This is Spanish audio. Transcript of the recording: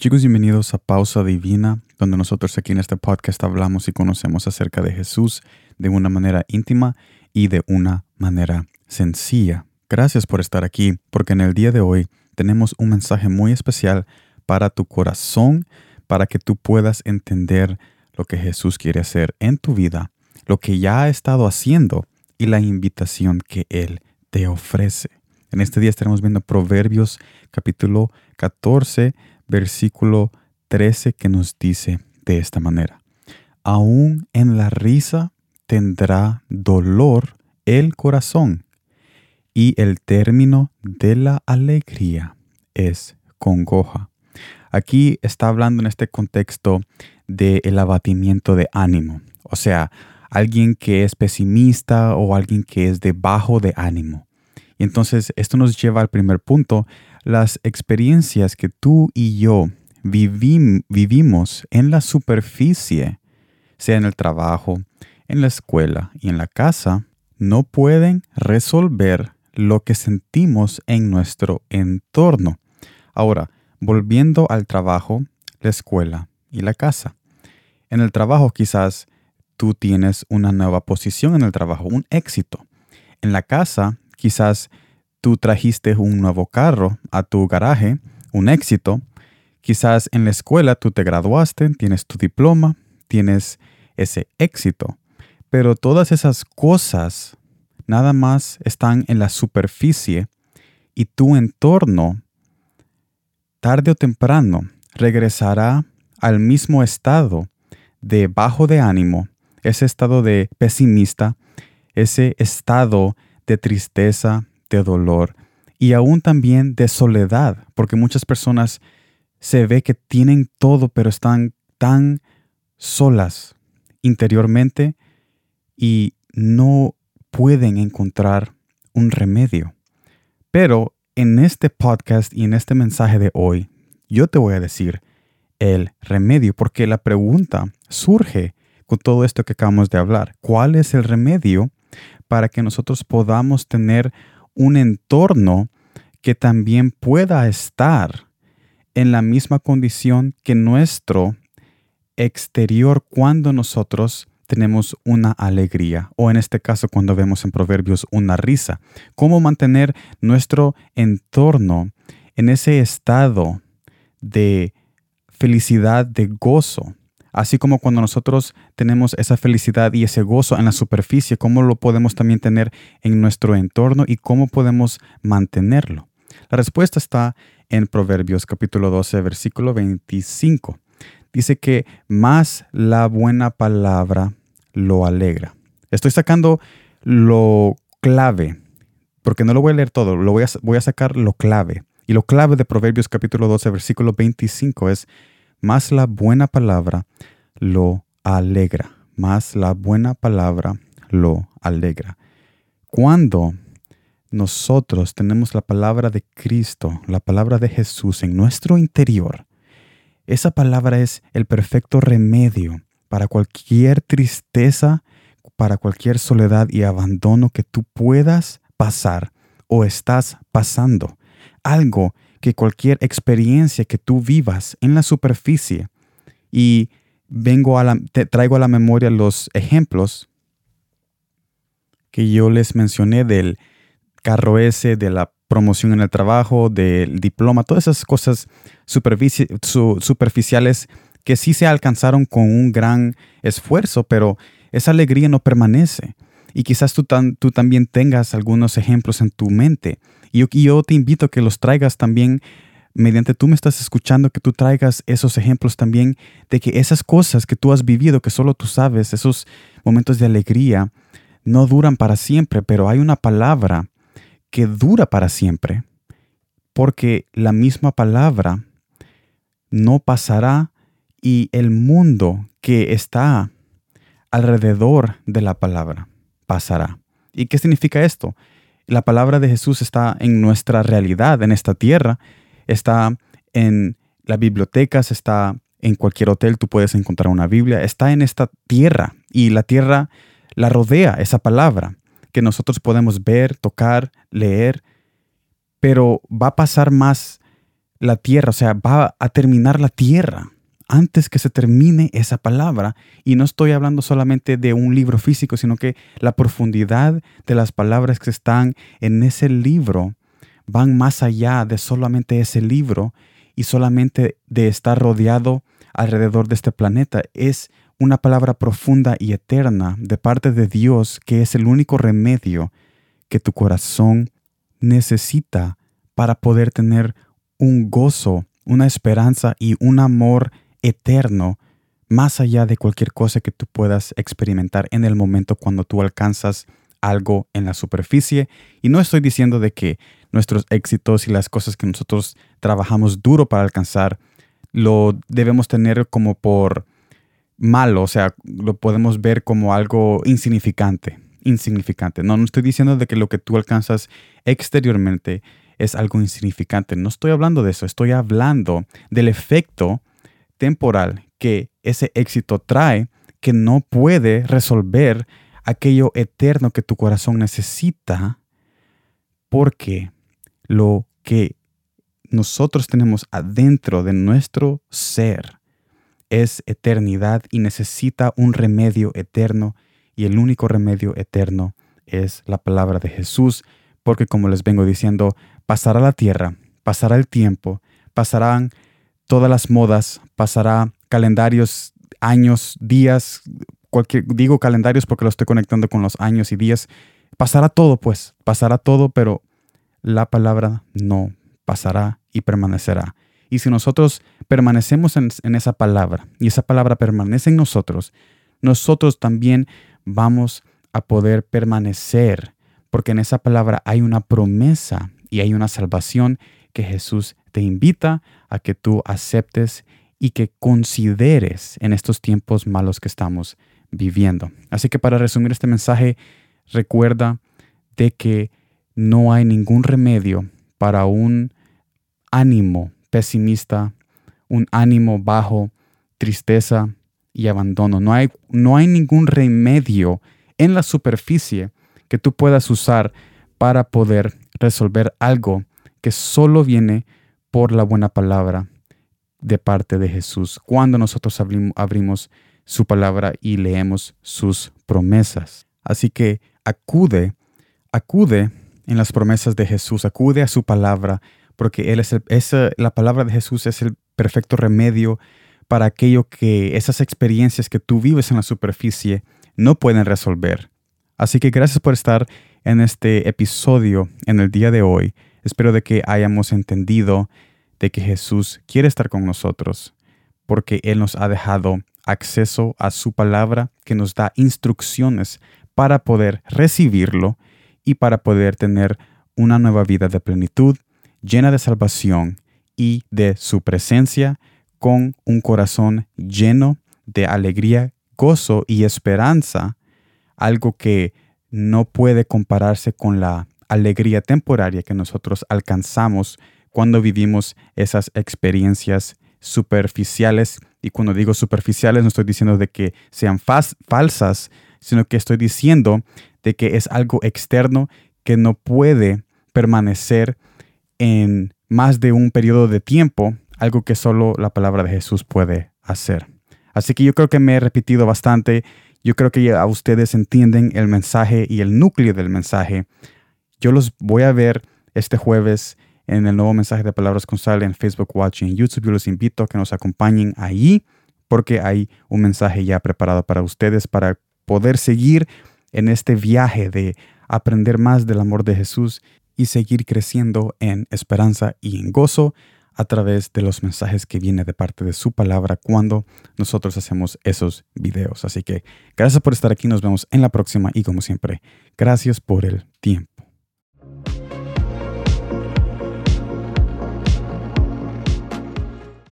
Chicos, bienvenidos a Pausa Divina, donde nosotros aquí en este podcast hablamos y conocemos acerca de Jesús de una manera íntima y de una manera sencilla. Gracias por estar aquí, porque en el día de hoy tenemos un mensaje muy especial para tu corazón, para que tú puedas entender lo que Jesús quiere hacer en tu vida, lo que ya ha estado haciendo y la invitación que Él te ofrece. En este día estaremos viendo Proverbios capítulo 14 versículo 13 que nos dice de esta manera, aún en la risa tendrá dolor el corazón y el término de la alegría es congoja. Aquí está hablando en este contexto del el abatimiento de ánimo, o sea, alguien que es pesimista o alguien que es de bajo de ánimo. Y entonces esto nos lleva al primer punto, las experiencias que tú y yo vivimos en la superficie, sea en el trabajo, en la escuela y en la casa, no pueden resolver lo que sentimos en nuestro entorno. Ahora, volviendo al trabajo, la escuela y la casa. En el trabajo quizás tú tienes una nueva posición en el trabajo, un éxito. En la casa quizás tú trajiste un nuevo carro a tu garaje, un éxito. Quizás en la escuela tú te graduaste, tienes tu diploma, tienes ese éxito. Pero todas esas cosas nada más están en la superficie y tu entorno, tarde o temprano, regresará al mismo estado de bajo de ánimo, ese estado de pesimista, ese estado de tristeza, de dolor y aún también de soledad, porque muchas personas se ve que tienen todo, pero están tan solas interiormente y no pueden encontrar un remedio. Pero en este podcast y en este mensaje de hoy, yo te voy a decir el remedio, porque la pregunta surge con todo esto que acabamos de hablar. ¿Cuál es el remedio para que nosotros podamos tener un entorno que también pueda estar en la misma condición que nuestro exterior cuando nosotros tenemos una alegría o en este caso cuando vemos en Proverbios una risa. ¿Cómo mantener nuestro entorno en ese estado de felicidad, de gozo? Así como cuando nosotros tenemos esa felicidad y ese gozo en la superficie, ¿cómo lo podemos también tener en nuestro entorno y cómo podemos mantenerlo? La respuesta está en Proverbios capítulo 12, versículo 25. Dice que más la buena palabra lo alegra. Estoy sacando lo clave, porque no lo voy a leer todo, lo voy a, voy a sacar lo clave. Y lo clave de Proverbios capítulo 12, versículo 25 es más la buena palabra lo alegra, más la buena palabra lo alegra. Cuando nosotros tenemos la palabra de Cristo, la palabra de Jesús en nuestro interior, esa palabra es el perfecto remedio para cualquier tristeza, para cualquier soledad y abandono que tú puedas pasar o estás pasando. Algo que cualquier experiencia que tú vivas en la superficie y vengo a te traigo a la memoria los ejemplos que yo les mencioné del carro ese, de la promoción en el trabajo, del diploma, todas esas cosas superficiales que sí se alcanzaron con un gran esfuerzo, pero esa alegría no permanece. Y quizás tú, tú también tengas algunos ejemplos en tu mente y yo, te invito a que los traigas también mediante tú me estás escuchando, que tú traigas esos ejemplos también de que esas cosas que tú has vivido, que solo tú sabes, esos momentos de alegría, no duran para siempre, pero hay una palabra que dura para siempre, porque la misma palabra no pasará y el mundo que está alrededor de la palabra pasará. ¿Y qué significa esto? La palabra de Jesús está en nuestra realidad, en esta tierra, está en las bibliotecas, está en cualquier hotel, tú puedes encontrar una Biblia, está en esta tierra y la tierra la rodea esa palabra que nosotros podemos ver, tocar, leer, pero va a pasar más la tierra, o sea, va a terminar la tierra antes que se termine esa palabra. Y no estoy hablando solamente de un libro físico, sino que la profundidad de las palabras que están en ese libro van más allá de solamente ese libro y solamente de estar rodeado alrededor de este planeta. Es una palabra profunda y eterna de parte de Dios que es el único remedio que tu corazón necesita para poder tener un gozo, una esperanza y un amor eterno más allá de cualquier cosa que tú puedas experimentar en el momento cuando tú alcanzas algo en la superficie. Y no estoy diciendo de que nuestros éxitos y las cosas que nosotros trabajamos duro para alcanzar lo debemos tener como por malo, o sea, lo podemos ver como algo insignificante, insignificante. No, no estoy diciendo de que lo que tú alcanzas exteriormente es algo insignificante. No estoy hablando de eso, estoy hablando del efecto temporal que ese éxito trae que no puede resolver aquello eterno que tu corazón necesita porque lo que nosotros tenemos adentro de nuestro ser es eternidad y necesita un remedio eterno y el único remedio eterno es la palabra de Jesús porque como les vengo diciendo, pasará la tierra, pasará el tiempo, pasarán todas las modas, pasará calendarios, años, días, cualquier, digo calendarios porque lo estoy conectando con los años y días, pasará todo pues, pasará todo, pero la palabra no pasará y permanecerá. Y si nosotros permanecemos en, en, esa palabra y esa palabra permanece en nosotros, nosotros también vamos a poder permanecer, porque en esa palabra hay una promesa y hay una salvación que Jesús te invita a que tú aceptes y que consideres en estos tiempos malos que estamos viviendo. Así que para resumir este mensaje, recuerda de que no hay ningún remedio para un ánimo pesimista, un ánimo bajo, tristeza y abandono. No hay, no hay ningún remedio en la superficie que tú puedas usar para poder resolver algo que solo viene por la buena palabra de parte de Jesús, cuando nosotros abrimos su palabra y leemos sus promesas. Así que acude, acude en las promesas de Jesús, acude a su palabra, porque él es, la palabra de Jesús es el perfecto remedio para aquello que esas experiencias que tú vives en la superficie no pueden resolver. Así que gracias por estar en este episodio en el día de hoy. Espero de que hayamos entendido de que Jesús quiere estar con nosotros porque Él nos ha dejado acceso a su palabra que nos da instrucciones para poder recibirlo y para poder tener una nueva vida de plenitud, llena de salvación y de su presencia, con un corazón lleno de alegría, gozo y esperanza, algo que no puede compararse con la alegría temporaria que nosotros alcanzamos cuando vivimos esas experiencias superficiales. Y cuando digo superficiales no estoy diciendo de que sean falsas, sino que estoy diciendo de que es algo externo que no puede permanecer en más de un periodo de tiempo, algo que solo la palabra de Jesús puede hacer. Así que yo creo que me he repetido bastante. Yo creo que ya ustedes entienden el mensaje y el núcleo del mensaje. Yo los voy a ver este jueves en el nuevo mensaje de Palabras con Sal en Facebook Watch y en YouTube. Yo los invito a que nos acompañen ahí porque hay un mensaje ya preparado para ustedes para poder seguir en este viaje de aprender más del amor de Jesús y seguir creciendo en esperanza y en gozo a través de los mensajes que viene de parte de su palabra cuando nosotros hacemos esos videos. Así que gracias por estar aquí, nos vemos en la próxima y como siempre, gracias por el tiempo.